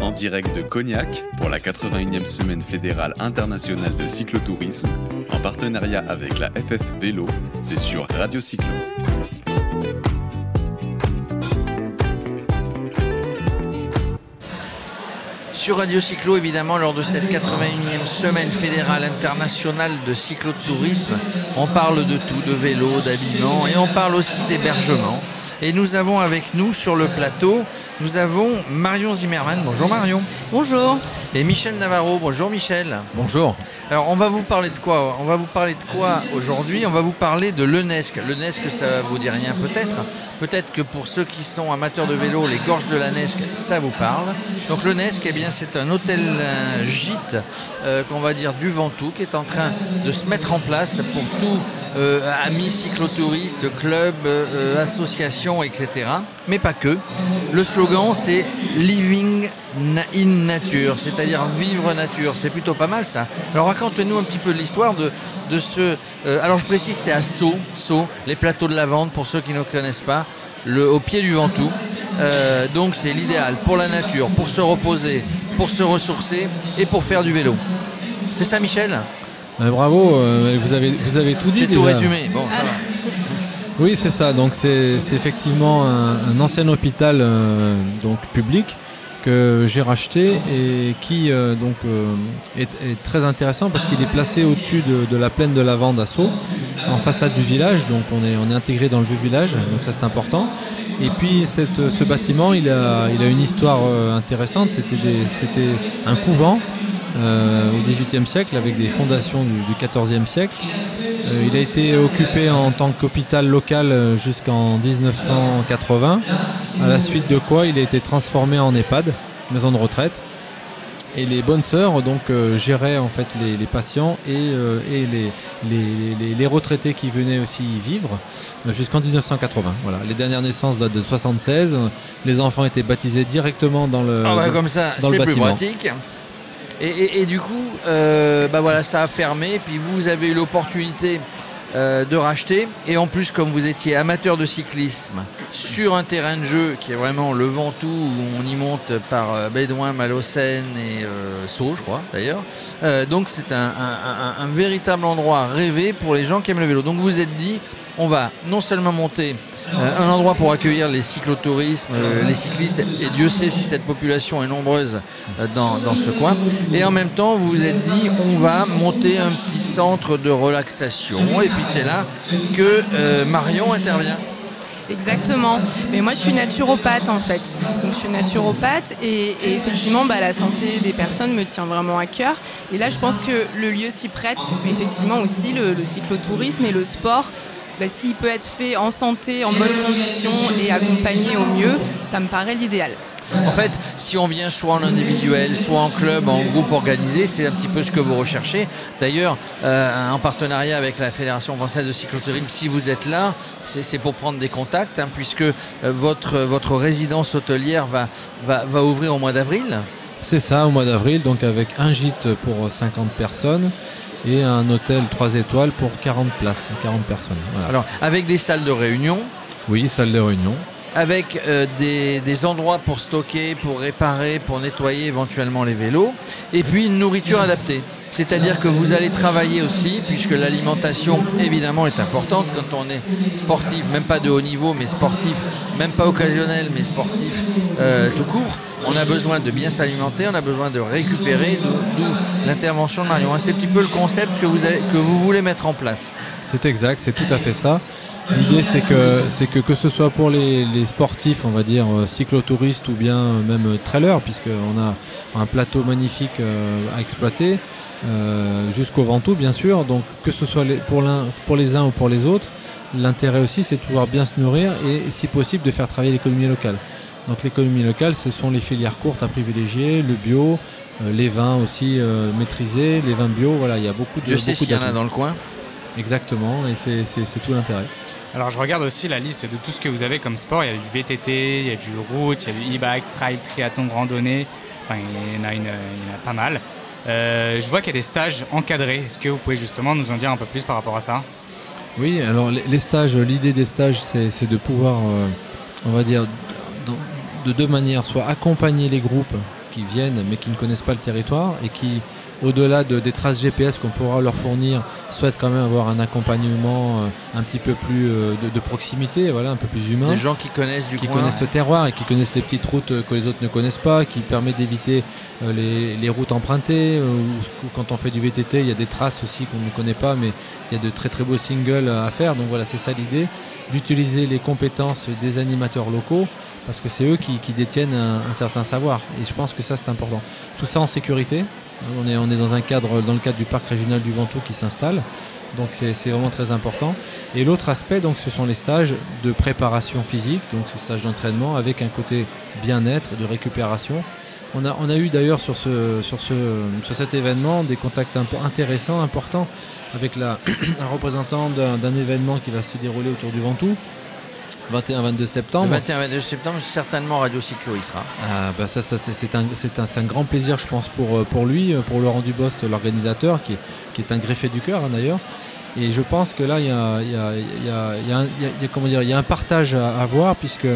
En direct de Cognac pour la 81e semaine fédérale internationale de cyclotourisme, en partenariat avec la FF Vélo, c'est sur Radio Cyclo. Sur Radio Cyclo, évidemment, lors de cette 81e semaine fédérale internationale de cyclotourisme, on parle de tout, de vélo, d'habillement et on parle aussi d'hébergement. Et nous avons avec nous sur le plateau, nous avons Marion Zimmermann. Bonjour Marion. Bonjour. Et Michel Navarro. Bonjour Michel. Bonjour. Alors on va vous parler de quoi? On va vous parler de quoi aujourd'hui? On va vous parler de l'UNESC. L'UNESC, ça vous dit rien peut-être. Peut-être que pour ceux qui sont amateurs de vélo, les gorges de la Nesque, ça vous parle. Donc le Nesque, eh bien, c'est un hôtel gîte, euh, qu'on va dire du Ventoux, qui est en train de se mettre en place pour tous euh, amis cyclotouristes, clubs, euh, associations, etc. Mais pas que. Le slogan, c'est Living in Nature, c'est-à-dire vivre nature. C'est plutôt pas mal ça. Alors raconte-nous un petit peu l'histoire de, de ce... alors je précise, c'est à Sceaux, Sceaux, les plateaux de la vente, pour ceux qui ne connaissent pas au pied du Ventoux. Euh, donc c'est l'idéal pour la nature, pour se reposer, pour se ressourcer et pour faire du vélo. C'est ça Michel? Euh, Bravo, euh, vous, avez, vous avez tout dit. J'ai tout résumé, bon ça va. Oui c'est ça, donc c'est effectivement un, ancien hôpital donc public que j'ai racheté et qui donc est, très intéressant parce qu'il est placé au-dessus de, la plaine de la Vende à Sceaux en façade du village, donc on est, on est intégré dans le vieux village, donc ça c'est important. Et puis cette, ce bâtiment, il a, il a une histoire euh, intéressante, c'était un couvent euh, au XVIIIe siècle avec des fondations du, XIVe siècle. Euh, il a été occupé en tant qu'hôpital local jusqu'en 1980, à la suite de quoi il a été transformé en EHPAD, maison de retraite et les bonnes sœurs donc euh, géraient en fait les, patients et, euh, les, retraités qui venaient aussi y vivre euh, jusqu'en 1980. Voilà, les dernières naissances datent de 76. Les enfants étaient baptisés directement dans le ah comme ça, c'est plus pratique. Et, du coup, bah voilà, ça a fermé. Puis vous avez eu l'opportunité euh, de racheter. Et en plus, comme vous étiez amateur de cyclisme, sur un terrain de jeu qui est vraiment le Ventoux, où on y monte par euh, Bédouin, Malocène et euh, Sceaux, je crois d'ailleurs. donc c'est un, un, véritable endroit rêvé pour les gens qui aiment le vélo. Donc vous vous êtes dit, on va non seulement monter euh, un endroit pour accueillir les cyclotourismes, euh, les cyclistes, et Dieu sait si cette population est nombreuse euh, dans, ce coin. Et en même temps, vous vous êtes dit, on va monter un petit centre de relaxation. Et puis c'est là que Marion intervient. Exactement. Mais moi, je suis naturopathe en fait. Donc, je suis naturopathe et, effectivement, bah, la santé des personnes me tient vraiment à cœur. Et là, je pense que le lieu s'y prête. Effectivement aussi, le cyclotourisme et le sport bah, s'il peut être fait en santé, en bonne condition et accompagné au mieux, ça me paraît l'idéal. En fait, si on vient soit en individuel, soit en club, en groupe organisé, c'est un petit peu ce que vous recherchez. D'ailleurs, euh, en partenariat avec la Fédération française de cyclotourisme, si vous êtes là, c'est pour prendre des contacts, hein, puisque euh, votre, votre résidence hôtelière va, va, va ouvrir au mois d'avril. C'est ça, au mois d'avril, donc avec un gîte pour 50 personnes et un hôtel 3 étoiles pour 40 places, 40 personnes. Alors, avec des salles de réunion Oui, salles de réunion. Avec euh, des, endroits pour stocker, pour réparer, pour nettoyer éventuellement les vélos, et puis une nourriture adaptée. C'est-à-dire que vous allez travailler aussi, puisque l'alimentation évidemment est importante quand on est sportif, même pas de haut niveau, mais sportif, même pas occasionnel, mais sportif euh, tout court. On a besoin de bien s'alimenter, on a besoin de récupérer, l'intervention de Marion. C'est un petit peu le concept que vous, voulez mettre en place. C'est exact, c'est tout à fait ça. L'idée c'est que, que ce soit pour les, sportifs, on va dire euh, cyclotouristes ou bien même trailers, puisqu'on a un plateau magnifique à exploiter, euh, jusqu'au Ventoux bien sûr. Donc que ce soit pour les uns ou pour les autres, l'intérêt aussi c'est de pouvoir bien se nourrir et si possible de faire travailler l'économie locale. Donc l'économie locale ce sont les filières courtes à privilégier, le bio, euh, les vins aussi euh, maîtrisés, les vins bio, voilà, il y a beaucoup de... Je sais s'il y en a dans le coin. Exactement, et c'est tout l'intérêt. Alors je regarde aussi la liste de tout ce que vous avez comme sport. Il y a du VTT, il y a du route, il y a du e-bike, trail, triathlon, randonnée. Enfin, il y en a, il y en a pas mal. Euh, je vois qu'il y a des stages encadrés. Est-ce que vous pouvez justement nous en dire un peu plus par rapport à ça? Oui, alors les stages, l'idée des stages, c'est de pouvoir, euh, on va dire, de deux manières, soit accompagner les groupes qui viennent mais qui ne connaissent pas le territoire et qui, au-delà de, des traces GPS qu'on pourra leur fournir, souhaitent quand même avoir un accompagnement euh, un petit peu plus euh, de, proximité, voilà, un peu plus humain. Des gens qui connaissent du qui connaissent le terroir et qui connaissent les petites routes que les autres ne connaissent pas, qui permet d'éviter euh, les, routes empruntées. ou quand on fait du VTT, il y a des traces aussi qu'on ne connaît pas, mais il y a de très très beaux singles à faire. Donc voilà, c'est ça l'idée, d'utiliser les compétences des animateurs locaux parce que c'est eux qui, détiennent un, certain savoir. Et je pense que ça, c'est important. Tout ça en sécurité. On est, on est dans le cadre du parc régional du Ventoux qui s'installe. Donc c'est vraiment très important. Et l'autre aspect, donc, ce sont les stages de préparation physique, donc ce stage d'entraînement avec un côté bien-être, de récupération. On a, eu d'ailleurs sur, ce, sur, ce, sur cet événement des contacts intéressants, importants, avec un représentant d'un événement qui va se dérouler autour du Ventoux, 21-22 septembre. 21-22 septembre, certainement Radio Cyclo, il sera. Ah, bah ça, ça c'est un, un, un, grand plaisir, je pense, pour, euh, pour lui, euh, pour Laurent Dubost, l'organisateur, qui est, qui est un greffé du cœur hein, d'ailleurs. Et je pense que là, il y a, y, y, y, y un partage à avoir, puisque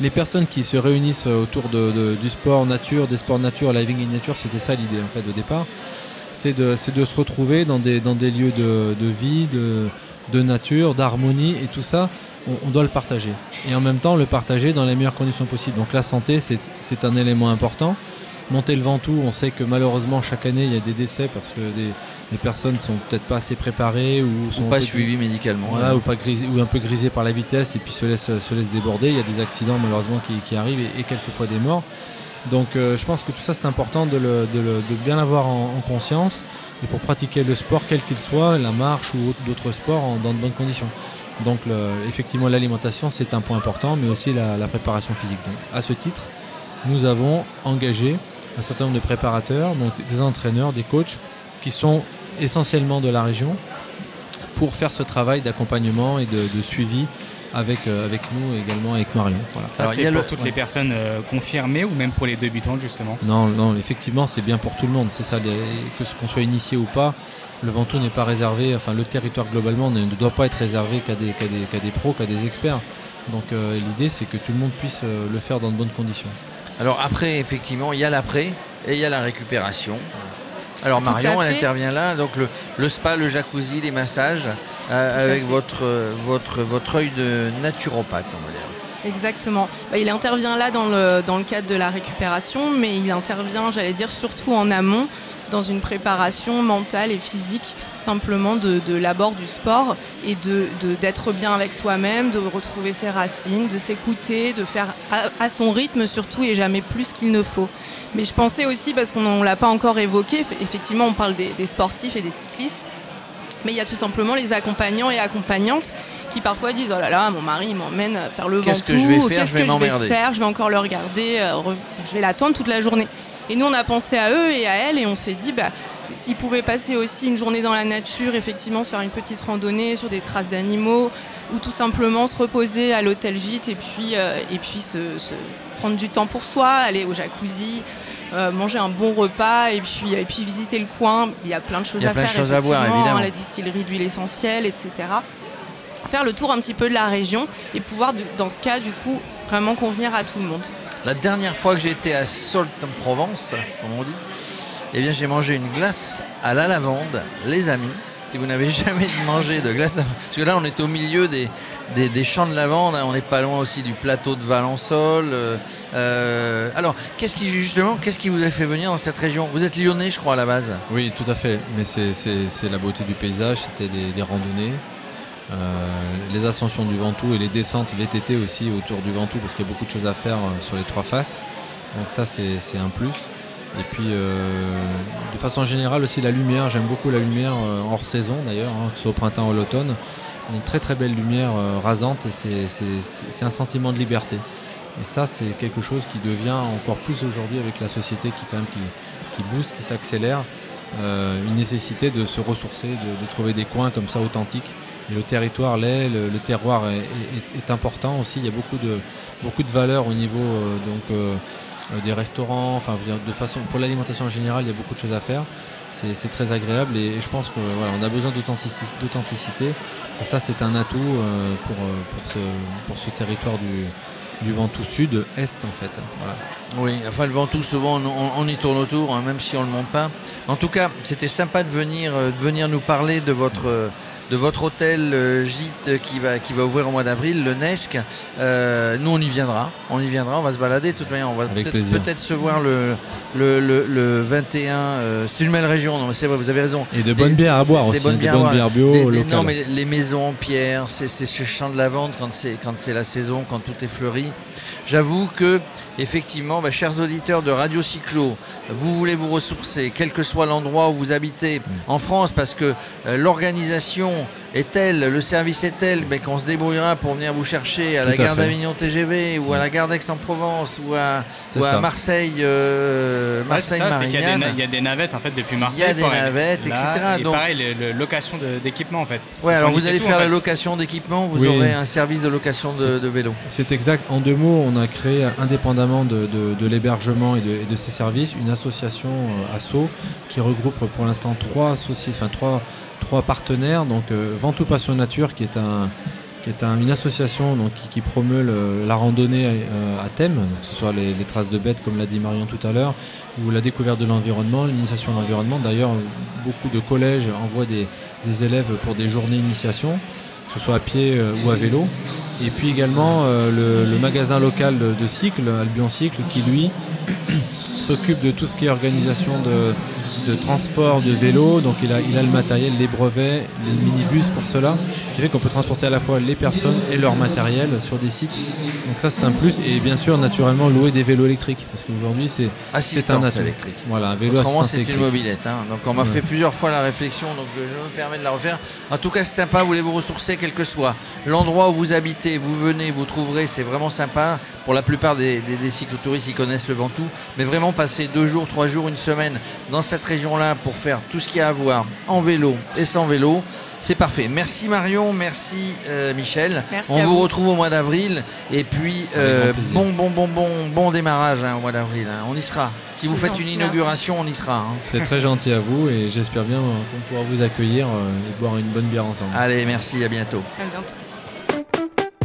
les personnes qui se réunissent autour de, du sport nature, des sports nature, living in nature, c'était ça l'idée en fait au départ. C'est de, de, se retrouver dans des, dans des lieux de, de vie, de, de nature, d'harmonie et tout ça on, doit le partager. Et en même temps, le partager dans les meilleures conditions possibles. Donc la santé, c'est un élément important. Monter le Ventoux, on sait que malheureusement chaque année il y a des décès parce que des, personnes sont peut-être pas assez préparées ou sont pas suivies médicalement, ou pas ou un peu grisées par la vitesse et puis se laissent se laisse déborder. Il y a des accidents malheureusement qui, arrivent et, quelquefois des morts. Donc euh, je pense que tout ça c'est important de, bien l'avoir en, conscience et pour pratiquer le sport quel qu'il soit, la marche ou d'autres sports dans de bonnes conditions. Donc effectivement l'alimentation c'est un point important, mais aussi la, préparation physique. Donc, à ce titre, nous avons engagé un certain nombre de préparateurs, donc des entraîneurs, des coachs, qui sont essentiellement de la région pour faire ce travail d'accompagnement et de, suivi avec, euh, avec nous et également avec Marion. Voilà. Ça, c'est pour toutes les personnes euh, confirmées ou même pour les débutants justement? Non, non, effectivement, c'est bien pour tout le monde. C'est ça, que ce qu'on soit initié ou pas, le Ventoux n'est pas réservé, enfin le territoire globalement ne doit pas être réservé qu'à des, des, pros, qu'à des experts. Donc euh, l'idée c'est que tout le monde puisse euh, le faire dans de bonnes conditions. Alors après, effectivement, il y a l'après et il y a la récupération. Alors Marion, elle intervient là, donc le, spa, le jacuzzi, les massages, euh, avec votre, votre, votre œil de naturopathe, on va dire. Exactement. Bah, il intervient là dans le, dans le cadre de la récupération, mais il intervient, j'allais dire, surtout en amont dans une préparation mentale et physique simplement de, l'abord du sport et de, d'être bien avec soi-même, de retrouver ses racines, de s'écouter, de faire à, son rythme surtout et jamais plus qu'il ne faut. Mais je pensais aussi, parce qu'on ne l'a pas encore évoqué, effectivement on parle des, sportifs et des cyclistes, mais il y a tout simplement les accompagnants et accompagnantes qui parfois disent oh là là mon mari m'emmène faire le Qu'est-ce que je vais faire? Je vais m'emmerder. Je vais encore le regarder, euh, je vais l'attendre toute la journée. Et nous, on a pensé à eux et à elle et on s'est dit, bah, s'ils pouvaient passer aussi une journée dans la nature, effectivement, sur une petite randonnée, sur des traces d'animaux, ou tout simplement se reposer à l'hôtel gîte et puis, euh, et puis se, prendre du temps pour soi, aller au jacuzzi, euh, manger un bon repas et puis, et puis visiter le coin. Il y a plein de choses à faire. Choses à voir, évidemment. La distillerie d'huile essentielle, etc. Faire le tour un petit peu de la région et pouvoir, dans ce cas, du coup, vraiment convenir à tout le monde. La dernière fois que j'ai été à Salt en Provence, comme on dit, eh bien j'ai mangé une glace à la lavande, les amis. Si vous n'avez jamais mangé de glace, parce que là on est au milieu des, des, champs de lavande, hein. on n'est pas loin aussi du plateau de Valençol. Euh, euh, alors, qu'est-ce qui justement, qu'est-ce qui vous a fait venir dans cette région? Vous êtes lyonnais, je crois, à la base. Oui, tout à fait. Mais c'est la beauté du paysage, c'était des randonnées. Euh, les ascensions du Ventoux et les descentes VTT aussi autour du Ventoux parce qu'il y a beaucoup de choses à faire euh, sur les trois faces. Donc ça c'est un plus. Et puis euh, de façon générale aussi la lumière, j'aime beaucoup la lumière hors saison d'ailleurs, hein, que ce soit au printemps ou l'automne. Une très très belle lumière rasante et c'est un sentiment de liberté. Et ça c'est quelque chose qui devient encore plus aujourd'hui avec la société qui quand même qui, qui booste, qui s'accélère. une nécessité de se ressourcer, de, trouver des coins comme ça authentiques le territoire l'est, le, terroir est, important aussi. Il y a beaucoup de, beaucoup de valeurs au niveau euh, donc, euh, euh, des restaurants. Enfin, de façon, pour l'alimentation en général, il y a beaucoup de choses à faire. C'est très agréable et, je pense qu'on voilà, a besoin d'authenticité. Et ça, c'est un atout pour, pour, ce, pour ce territoire du, du Ventoux sud-est en fait. Oui, enfin le Ventoux, souvent on, y tourne autour, hein, même si on ne le monte pas. En tout cas, c'était sympa de venir, de venir nous parler de votre, de votre hôtel euh, gîte qui va, qui va ouvrir au mois d'avril, le Nesc. Euh, nous, on y viendra. On y viendra, on va se balader. De toute manière, on va peut-être se voir le, le, le, le 21. euh, c'est une belle région, non, mais c'est vrai, vous avez raison. Et de bonnes bières à boire des aussi, bonnes des bières bonnes bières bio Des- des- locales. non, mais les maisons en pierre, c'est c'est ce champ de quand c'est quand c'est la saison, quand tout est fleuri. J'avoue que, effectivement, bah, chers auditeurs de Radio Cyclo, vous voulez vous ressourcer, quel que soit l'endroit où vous habitez en France, parce que euh, l'organisation est telle, le service est tel, mais qu'on se débrouillera pour venir vous chercher à la Tout gare d'Avignon TGV ou à la gare d'Aix-en-Provence ou à, ou. Marseille, euh, Ouais, c'est Marseille ça, c'est qu'il y, a des il y a des navettes en fait depuis Il Marseille. y a des navettes, là, etc. Et Donc- pareil, le, le- location de- d'équipement en fait. Ouais, alors vous allez tout, faire en la fait. location d'équipement, vous Oui. aurez un service de location de, de vélo. C'est exact. En deux mots, on a créé, indépendamment de, de- de l'hébergement et de, et de ses services, une association euh, ASSO qui regroupe pour l'instant trois associés, enfin trois, trois partenaires. Donc euh, Ventoux Passion Nature, qui est un qui est un- une association donc, qui, promeut la randonnée euh, à thème, que ce soit les, traces de bêtes, comme l'a dit Marion tout à l'heure, ou la découverte de l'environnement, l'initiation de l'environnement. D'ailleurs, beaucoup de collèges envoient des, élèves pour des journées d'initiation, que ce soit à pied euh, ou à vélo. Et puis également le, le magasin local de, de cycle, Albion Cycle, qui lui s'occupe de tout ce qui est organisation de, de transport de vélo. Donc il a, il a le matériel, les brevets, les minibus pour cela. Ce qui fait qu'on peut transporter à la fois les personnes et leur matériel sur des sites. Donc ça c'est un plus. Et bien sûr naturellement louer des vélos électriques. Parce qu'aujourd'hui c'est un atout. électrique. Voilà, un vélo Autrement, c'est une mobilette. hein. Donc, on m'a Ouais. fait plusieurs fois la réflexion, donc je me permets de la refaire. En tout cas, c'est sympa. Vous voulez vous ressourcer, quel que soit l'endroit où vous habitez, vous venez, vous trouverez. C'est vraiment sympa. Pour la plupart des, des, des cyclotouristes, ils connaissent le Ventoux. Mais vraiment, passer deux jours, trois jours, une semaine dans cette région-là pour faire tout ce qu'il y a à voir en vélo et sans vélo. C'est parfait. Merci Marion, merci euh, Michel. Merci On vous, vous. retrouve au mois d'avril et puis euh, bon bon bon bon bon démarrage hein, au mois d'avril. hein. On y sera. Si vous faites gentil, une merci. inauguration, on y sera. hein. C'est très gentil à vous et j'espère bien qu'on pourra vous accueillir euh, et boire une bonne bière ensemble. Allez, merci, à bientôt. À bientôt.